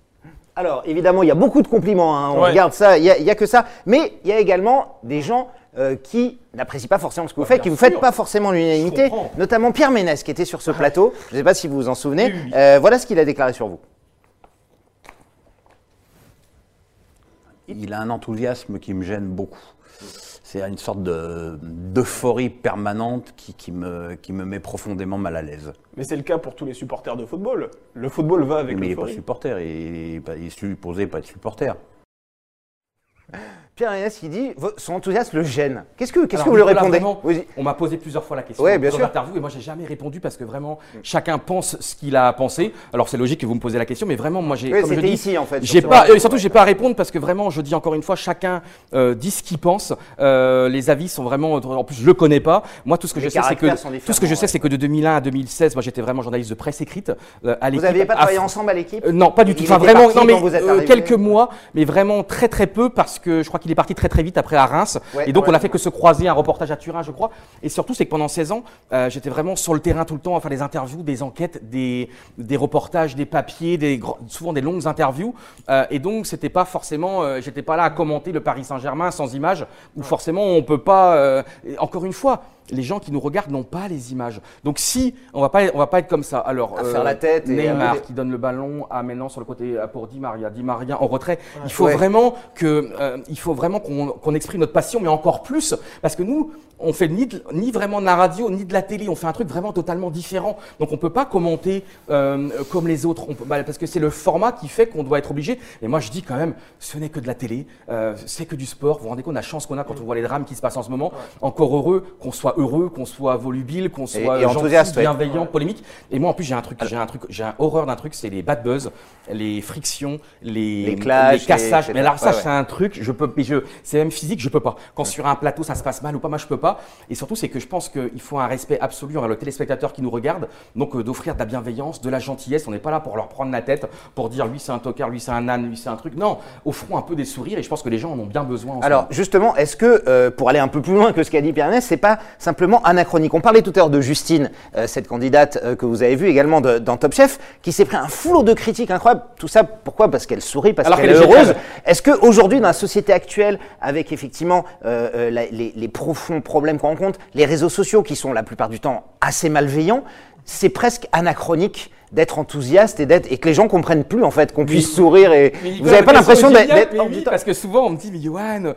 Alors, évidemment, il y a beaucoup de compliments, hein, on Ouais. regarde ça, il n'y a, il y a que ça. Mais il y a également des gens euh, qui n'apprécient pas forcément ce que vous Ouais, faites, qui ne vous faites pas forcément l'unanimité, notamment Pierre Ménès qui était sur ce plateau. Je ne sais pas si vous vous en souvenez. Oui, oui, oui. Euh, voilà ce qu'il a déclaré sur vous. Il a un enthousiasme qui me gêne beaucoup. c'est une sorte de- d'euphorie permanente qui, qui me, qui me met profondément mal à l'aise. Mais c'est le cas pour tous les supporters de football. Le football va avec Mais il n'est pas supporter, il il est supposé pas être supporter. Pierre Ernest qui dit son enthousiasme le gêne. Qu'est-ce que, qu'est-ce Alors, que vous lui répondez vraiment, Oui. On m'a posé plusieurs fois la question. Ouais, bien dans l'interview, et moi j'ai jamais répondu parce que vraiment chacun pense ce qu'il a pensé. Alors c'est logique que vous me posez la question, mais vraiment moi j'ai. Oui, comme je c'était dis, ici, en fait, J'ai pas, et surtout j'ai pas à répondre parce que vraiment je dis encore une fois chacun euh, dit ce qu'il pense. Euh, les avis sont vraiment. En plus je le connais pas. Moi tout ce que Les je sais c'est que tout ce que je sais c'est que de 2001 à 2016 moi j'étais vraiment journaliste de presse écrite euh, à Vous l'équipe. n'aviez pas travaillé ensemble à l'équipe non, pas du tout. Enfin, vraiment, non, mais vous quelques mois, mais vraiment très très peu parce que je crois qu'il est parti très très vite après à Reims. Ouais, et donc, on a fait que se croiser un reportage à Turin, je crois. Et surtout, c'est que pendant 16 ans, euh, j'étais vraiment sur le terrain tout le temps à faire des interviews, des enquêtes, des, des reportages, des papiers, des, souvent des longues interviews. Euh, et donc, c'était pas forcément, euh, j'étais pas là à commenter le Paris Saint-Germain sans images, où forcément on peut pas. encore une fois. Les gens qui nous regardent n'ont pas les images. Donc si on va pas, on va pas être comme ça. Alors À faire la tête et- Neymar qui donne le ballon à maintenant sur le côté pour Di Maria, Di Maria en retrait. Il faut Ouais. vraiment que, euh, il faut vraiment qu'on exprime notre passion, mais encore plus parce que nous, on fait ni, de- ni vraiment de la radio ni de la télé. On fait un truc vraiment totalement différent. Donc on peut pas commenter euh, comme les autres, on peut, bah, parce que c'est le format qui fait qu'on doit être obligé. Et moi je dis quand même, ce n'est que de la télé, euh, c'est que du sport. Vous vous rendez compte de la chance qu'on a quand on voit les drames qui se passent en ce moment. Encore heureux qu'on soit heureux, qu'on soit volubile, qu'on soit et gentil, enthousiaste, ouais. bienveillant, polémique. Et moi, en plus, j'ai un truc, j'ai un truc, j'ai un horreur d'un truc, c'est les bad buzz, les frictions, les, Les clashs, les cassages. les- mais alors ça, ouais, ouais. c'est un truc, je peux, je, c'est même physique, je peux pas. Quand sur un plateau, ça se passe mal ou pas, moi, je peux pas. Et surtout, c'est que je pense qu'il faut un respect absolu envers le téléspectateur qui nous regarde. Donc, euh, d'offrir de la bienveillance, de la gentillesse. On n'est pas là pour leur prendre la tête, pour dire lui c'est un tocard, lui c'est un âne, lui c'est un truc. Non, offrons un peu des sourires. Et je pense que les gens en ont bien besoin. en Alors justement, est-ce que, euh, pour aller un peu plus loin que ce qu'a dit Pierre c'est pas simplement anachronique? On parlait tout à l'heure de Justine, euh, cette candidate que vous avez vue également de- dans Top Chef, qui s'est pris un flot de critiques incroyables. Tout ça, pourquoi? Parce qu'elle sourit, parce qu'elle est heureuse. Est-ce qu'aujourd'hui, dans la société actuelle, avec effectivement la- les, les profonds problèmes qu'on rencontre, les réseaux sociaux qui sont la plupart du temps assez malveillants, c'est presque anachronique d'être enthousiaste et d'être et que les gens comprennent plus en fait qu'on puisse sourire et Mais vous n'avez pas l'impression d'être oui. Parce que souvent on me dit, mais Johan,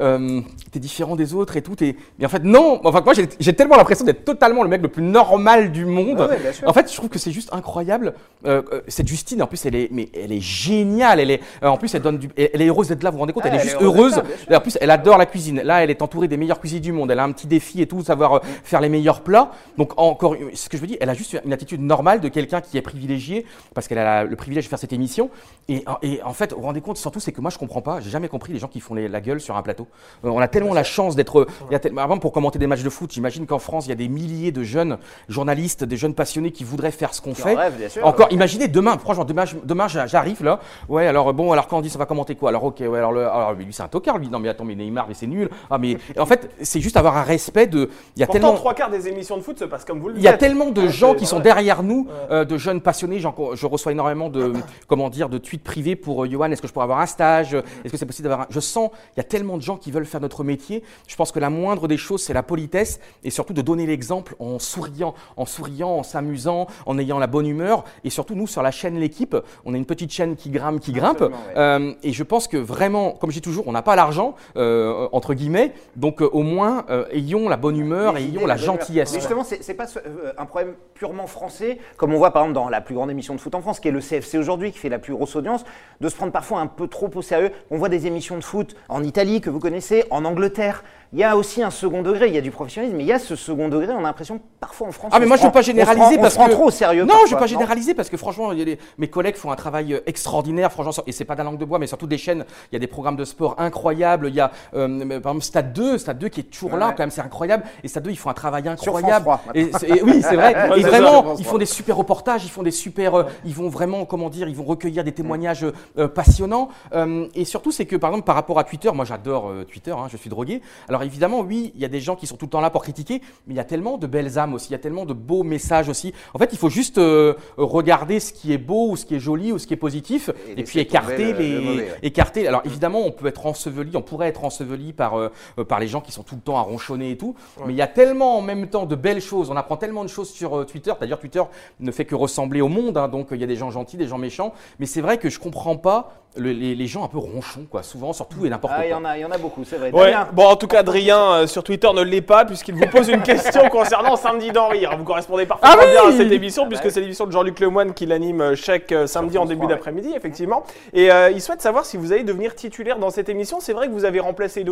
euh, t'es différent des autres et tout. t'es- Mais en fait, non. Enfin, moi, j'ai tellement l'impression d'être totalement le mec le plus normal du monde. Ouais, sûr. En fait, je trouve que c'est juste incroyable. Euh, euh, cette Justine, en plus, elle est, mais elle est géniale. Elle est, euh, en plus, elle donne du, elle, est heureuse d'être là. Vous vous rendez compte Ah, Elle est elle est juste heureuse là. Et en plus, elle adore la cuisine. Là, elle est entourée des meilleurs cuisiniers du monde. Elle a un petit défi et tout, savoir euh, faire les meilleurs plats. Donc, encore, ce que je veux dire, elle a juste une attitude normale de quelqu'un qui est privilégié parce qu'elle a le privilège de faire cette émission. Et, et en fait, vous vous rendez compte, surtout, c'est que moi, je comprends pas. J'ai jamais compris les gens qui font les- la gueule sur un plateau. Euh, on a tellement la chance d'être. tel- Avant, pour commenter des matchs de foot, j'imagine qu'en France, il y a des milliers de jeunes journalistes, des jeunes passionnés qui voudraient faire ce qu'on en fait. rêvent, bien sûr. Encore, imaginez demain, franchement, demain, demain j'a- j'arrive là. Ouais, alors bon, alors quand on dit ça va commenter quoi? Alors ok, ouais, alors, le, alors lui c'est un tocard, lui. Non mais attends, mais Neymar, mais c'est nul. Ah mais en fait, c'est juste avoir un respect de. Il y a Pourtant, tellement. trois quarts des émissions de foot se passent comme vous le Il y a tellement de Ouais, gens qui sont derrière nous, euh, de jeunes passionnés. Je reçois énormément de, comment dire, de tweets privés pour euh, Johan. Est-ce que je pourrais avoir un stage? Est-ce que c'est possible d'avoir un... Je sens, il y a tellement de gens qui veulent faire notre métier. Je pense que la moindre des choses, c'est la politesse et surtout de donner l'exemple en souriant, en souriant, en s'amusant, en ayant la bonne humeur. Et surtout, nous, sur la chaîne L'équipe, on a une petite chaîne qui grimpe, qui grimpe. Ouais. Euh, et je pense que vraiment, comme je dis toujours, on n'a pas l'argent, euh, entre guillemets. Donc, euh, au moins, ayons la bonne humeur et idées, ayons la gentillesse. Mais justement, c'est c'est pas un problème purement français, comme on voit par exemple dans la plus grande émission de foot en France, qui est le CFC aujourd'hui, qui fait la plus grosse audience, de se prendre parfois un peu trop au sérieux. On voit des émissions de foot en Italie que vous connaissez, en Angleterre. Il y a aussi un second degré, il y a du professionnalisme, mais il y a ce second degré, on a l'impression parfois en France. Ah mais moi je veux prend- pas généraliser parce que trop au sérieux. Non, je veux pas généraliser parce que franchement, y a mes collègues font un travail euh, extraordinaire, franchement, et c'est pas de la langue de bois, mais surtout des chaînes. Il y a des programmes de sport incroyables. Il y a euh, par exemple Stade 2, Stade 2 qui est toujours là Ouais. quand même, c'est incroyable. Et Stade 2 ils font un travail incroyable. 3, et, oui, c'est vrai. [laughs] Et vraiment, ils 3. font des super reportages, ils font des super, euh, ils vont vraiment, comment dire, ils vont recueillir des témoignages euh, passionnants. Et surtout, c'est que par exemple par rapport à Twitter, moi j'adore Twitter, hein, je suis drogué. Alors évidemment, oui, il y a des gens qui sont tout le temps là pour critiquer, mais il y a tellement de belles âmes aussi, il y a tellement de beaux messages aussi. En fait, il faut juste euh, regarder ce qui est beau ou ce qui est joli ou ce qui est positif, Et puis écarter le- les, le mauvais, ouais. écarter. Alors évidemment, on peut être enseveli, on pourrait être enseveli par euh, euh, par les gens qui sont tout le temps à ronchonner et tout. Mais il y a tellement en même temps de belles choses. On apprend tellement de choses sur euh, Twitter. D'ailleurs, Twitter ne fait que ressembler au monde. hein, donc il y a des gens gentils, des gens méchants. Mais c'est vrai que je comprends pas le- les, les gens un peu ronchons, quoi, souvent, surtout et n'importe Ah, il y quoi. en a, il y en a beaucoup, c'est vrai. Ouais. Bon, en tout cas, Adrien euh, sur Twitter ne l'est pas puisqu'il vous pose une question [laughs] concernant Samedi d'en rire. Vous correspondez parfaitement Ah oui bien à cette émission Ah puisque c'est l'émission de Jean-Luc Lemoyne qui l'anime euh, chaque euh, samedi en début 3, ouais. d'après-midi, effectivement. Et euh, il souhaite savoir si vous allez devenir titulaire dans cette émission. C'est vrai que vous avez remplacé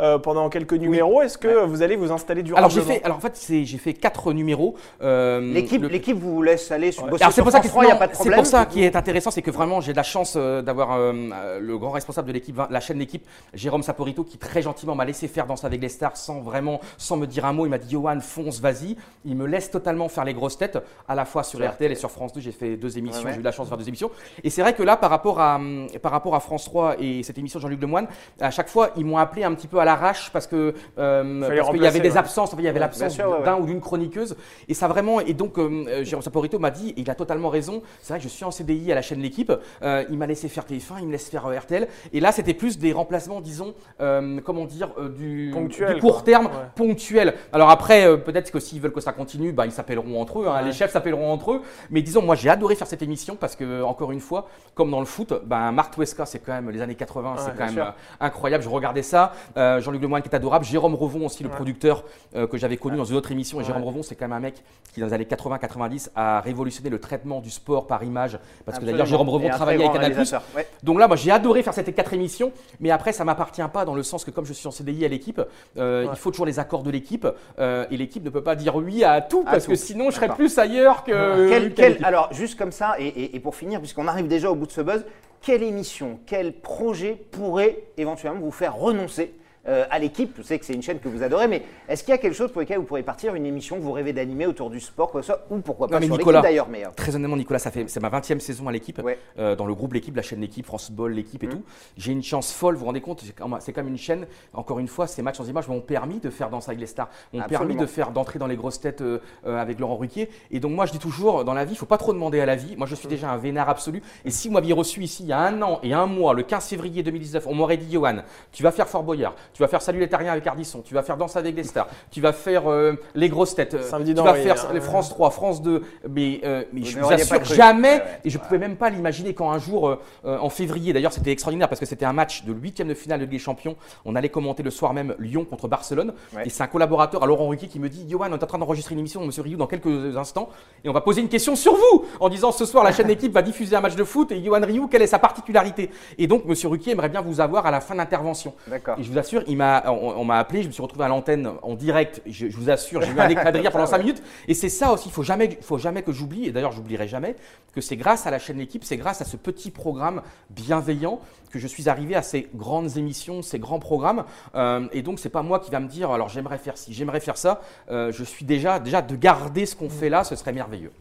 euh, pendant quelques numéros. Est-ce que vous allez vous installer durablement? Alors j'ai fait, alors en fait c'est- j'ai fait quatre numéros. euh, l'équipe, le- l'équipe vous laisse aller sur, bosser Alors c'est pour ça France que 3, il n'y a pas de c'est problème. pour ça qui est intéressant, c'est que vraiment j'ai de la chance euh, d'avoir euh, euh, le grand responsable de l'équipe, la chaîne d'équipe, Jérôme Saporito, qui très gentiment m'a laissé faire Danse avec les stars sans vraiment, sans me dire un mot. Il m'a dit Johan, fonce, vas-y. Il me laisse totalement faire les grosses têtes, à la fois sur Sur RTL et sur France 2. J'ai fait deux émissions, Ouais, ouais. j'ai eu la chance de faire deux émissions. Et c'est vrai que là, par rapport à, hum, par rapport à France 3 et cette émission de Jean-Luc Lemoyne, à chaque fois ils m'ont appelé un petit peu à l'arrache parce que euh, parce qu'il y avait des absences, enfin, il y avait l'absence ouais, d'un ou d'une chroniqueuse. Et ça vraiment, et donc Jérôme Saporito m'a dit, et il a totalement raison, c'est vrai que je suis en CDI à la chaîne L'équipe, il m'a laissé faire TF1, il me laisse faire RTL, et là c'était plus des remplacements, disons, euh, comment dire, euh, du, Ponctuel, du court quoi. terme, Ouais. ponctuel. Alors après, euh, peut-être que s'ils veulent que ça continue, bah, ils s'appelleront entre eux, hein, les chefs s'appelleront entre eux, mais disons, moi j'ai adoré faire cette émission parce que, encore une fois, comme dans le foot, bah, Marc Tuesca, c'est quand même les années 80, c'est quand même sûr. incroyable, je regardais ça, Euh, Jean-Luc Lemoyne qui est adorable, Jérôme Revon aussi, le producteur euh, que j'avais connu dans une autre émission, et Jérôme Revon, c'est quand même un mec qui, dans les années 80-90, a révolutionné le traitement du sport par image, parce que d'ailleurs, Jérôme Revon travaillait avec Canal+. Ouais. Donc là, moi, j'ai adoré faire ces quatre émissions, mais après, ça m'appartient pas dans le sens que comme je suis en CDI à l'équipe, euh, il faut toujours les accords de l'équipe, euh, et l'équipe ne peut pas dire oui à tout, À parce tout. que sinon, je serais plus ailleurs que. Quel- quel- alors, juste comme ça, et, et- et pour finir, puisqu'on arrive déjà au bout de ce buzz, quelle émission, quel projet pourrait éventuellement vous faire renoncer euh, à l'équipe Je sais que c'est une chaîne que vous adorez, mais est-ce qu'il y a quelque chose pour lequel vous pourrez partir, une émission que vous rêvez d'animer autour du sport, quoi que ce soit, ou pourquoi pas Non, sur l'équipe d'ailleurs mais, euh, Très honnêtement, Nicolas, ça fait c'est ma 20e saison à l'équipe, Ouais. euh, dans le groupe l'équipe, la chaîne l'équipe, France Ball, l'équipe et Mmh. tout. J'ai une chance folle, vous vous rendez compte, c'est comme, une chaîne. Encore une fois, ces matchs sans images m'ont permis de faire Danse avec les stars, m'ont permis de faire d'entrer dans les grosses têtes avec Laurent Ruquier. Et donc moi, je dis toujours, dans la vie, il faut pas trop demander à la vie. Moi, je Mmh. suis déjà un vénard absolu. Et si vous m'aviez reçu ici il y a un an et un mois, le 15 février 2019, on m'aurait dit, Johan, tu vas faire Fort Boyard, tu vas faire Salut les Terriens avec Ardisson, tu vas faire Danse avec les stars, [laughs] tu vas faire euh, les grosses têtes, euh, Samedi tu vas faire les France 3, France 2, mais, euh, mais je vous assure jamais, Ouais, ouais. et je pouvais même pas l'imaginer quand un jour, euh, en février, d'ailleurs c'était extraordinaire parce que c'était un match de huitième de finale de Ligue des Champions, on allait commenter le soir même Lyon contre Barcelone, Ouais. et c'est un collaborateur à Laurent Ruquier qui me dit, Johan, on est en train d'enregistrer une émission, Monsieur Rioux, dans quelques instants, et on va poser une question sur vous, en disant ce soir la chaîne d'équipe va diffuser un match de foot, et Johan Rioux, quelle est sa particularité? Et donc Monsieur Ruquier aimerait bien vous avoir à la fin de l'intervention. D'accord. Et je vous assure, il m'a, on, on m'a appelé, je me suis retrouvé à l'antenne en direct. Je, je vous assure, j'ai eu un [laughs] éclat de rire pendant 5 minutes. Et c'est ça aussi, il faut jamais, faut jamais que j'oublie. Et d'ailleurs, j'oublierai jamais que c'est grâce à la chaîne L'équipe, c'est grâce à ce petit programme bienveillant que je suis arrivé à ces grandes émissions, ces grands programmes. Euh, et donc, c'est pas moi qui va me dire, alors j'aimerais faire ci, j'aimerais faire ça. Euh, je suis déjà, déjà de garder ce qu'on fait là, ce serait merveilleux.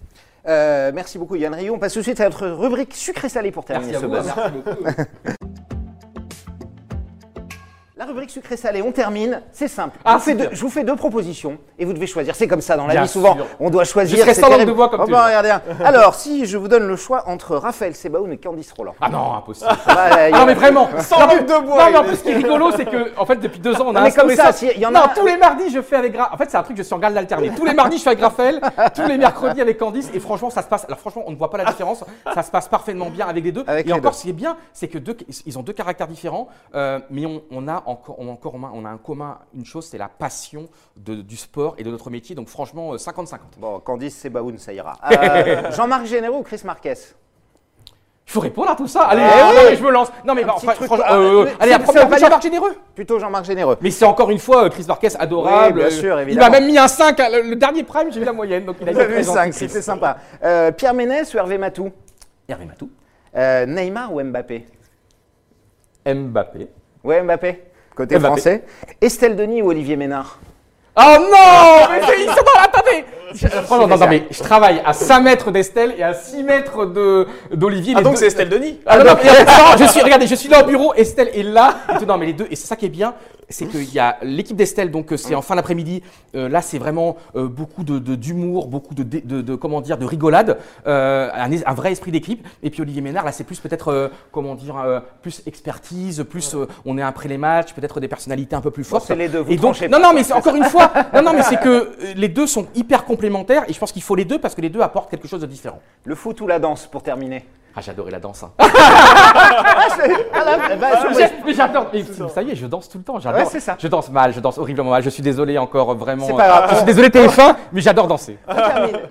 Euh, merci beaucoup Yann Rio. On passe tout de suite à notre rubrique sucré-salé pour terminer Merci à ce vous. buzz. merci beaucoup. [laughs] La rubrique sucré-salé, on termine. C'est simple. Ah, je, vous fais deux, bien. je vous fais deux propositions et vous devez choisir. C'est comme ça dans la Bien vie souvent. sûr. On doit choisir. Je sans langue de bois comme Oh, tu bah, veux. regardez, hein. [laughs] Alors, si je vous donne le choix entre Raphaël Sebaoun et Candice Roland. Ah non, impossible. [laughs] Ah a- non mais vraiment [laughs] Sans langue de bois, Non mais en plus ce qui est rigolo c'est que en fait depuis deux ans on a mais comme ça, s'il y en a Non tous les mardis je fais avec Gra... En fait c'est un truc je suis en garde alternée. Tous les mardis je fais avec Raphaël, tous les mercredis avec Candice et franchement ça se passe. Alors franchement on ne voit pas la différence, ça se passe parfaitement bien avec les deux. Avec et les encore deux. ce qui est bien c'est que deux, ils ont deux caractères différents, euh, mais on a encore on a encore en on a un commun une chose c'est la passion de- du sport et de notre métier donc franchement euh, 50-50. Bon, Candice Sebaoun, ça ira. [laughs] Euh, Jean-Marc Généraux ou Chris Marquez? Il faut répondre à tout ça. Allez, Eh ah, oui. non, mais je me lance. Non mais Un bah, enfin, truc, franchement, ah, euh, mais allez c'est- la première fois. Jean-Marc Généreux. Plutôt Jean-Marc Généreux. Mais c'est encore une fois euh, Chris Marquez adorable. Oui, bien Euh, sûr, Il évidemment. m'a même mis un 5. hein, Le, le dernier prime, j'ai eu la moyenne. Donc il a Vous avez très vu gentil, 5, Chris. c'était sympa. Euh, Pierre Ménès ou Hervé Matou? Hervé Matou. Euh, Neymar ou Mbappé? Mbappé. Ouais, Mbappé. Côté Mbappé. français. Estelle Denis ou Olivier Ménard Oh non [laughs] Mais c'est- ils sont dans la attendez Je- Franchement, non, non, mais je travaille à 5 mètres d'Estelle et à 6 mètres de- d'Olivier. Ah les donc deux- c'est Estelle Denis Ah non, non, mais attends, je suis, regardez, je suis là au bureau, Estelle est là. Non, mais les deux, et c'est ça qui est bien, c'est qu'il y a l'équipe d'Estelle, donc euh, c'est en fin d'après-midi. Euh, là, c'est vraiment euh, beaucoup de de- d'humour, beaucoup de, de, de- de- comment dire, de rigolade, euh, un, un vrai esprit d'équipe. Et puis Olivier Ménard, là, c'est plus peut-être, euh, comment dire, euh, plus expertise, plus euh, on est après les matchs, peut-être des personnalités un peu plus fortes. c'est les deux, vous Et donc, non, non, mais c'est encore une fois, non, non, mais c'est que les deux sont hyper complémentaires et je pense qu'il faut les deux parce que les deux apportent quelque chose de différent. Le foot ou la danse pour terminer? Ah, j'adorais la danse. hein. Bah, je- J'ai- mais j'adore. Ça y est, je danse tout le temps. J'adore. Ouais, c'est ça. Je danse mal, je danse horriblement mal. Je suis désolé encore vraiment. C'est pas grave. Je suis désolé TF1, mais j'adore danser.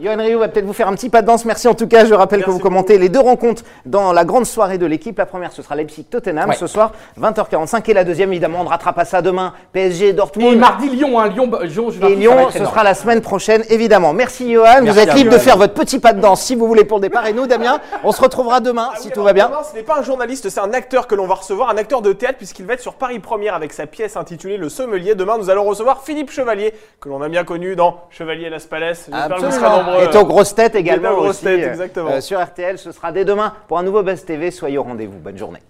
Johan Rioux va peut-être vous faire un petit pas de danse. Merci en tout cas. Je rappelle que vous commentez les deux rencontres dans la grande soirée de l'équipe. La première, ce sera Leipzig-Tottenham Ouais. ce soir, 20h45. Et la deuxième, évidemment, on ne rattrape pas ça demain. PSG, Et Dortmund. mardi Lyon, hein, Lyon, Lyon, je Et Lyon, ce sera la semaine prochaine, évidemment. Merci Johan. vous êtes libre de faire votre petit pas de danse si vous voulez pour le départ. Et nous, Damien, on se retrouvera demain Ah si oui, tout va bien. demain, ce n'est pas un journaliste, c'est un acteur que l'on va recevoir, un acteur de théâtre, puisqu'il va être sur Paris Première avec sa pièce intitulée Le Sommelier. Demain, nous allons recevoir Philippe Chevalier, que l'on a bien connu dans Chevalier Las Palais. J'espère que vous serez nombreux. Et aux grosses têtes également Et aux grosses aussi, têtes, euh, exactement. euh, sur RTL. Ce sera dès demain pour un nouveau Buzz TV. Soyez au rendez-vous. Bonne journée.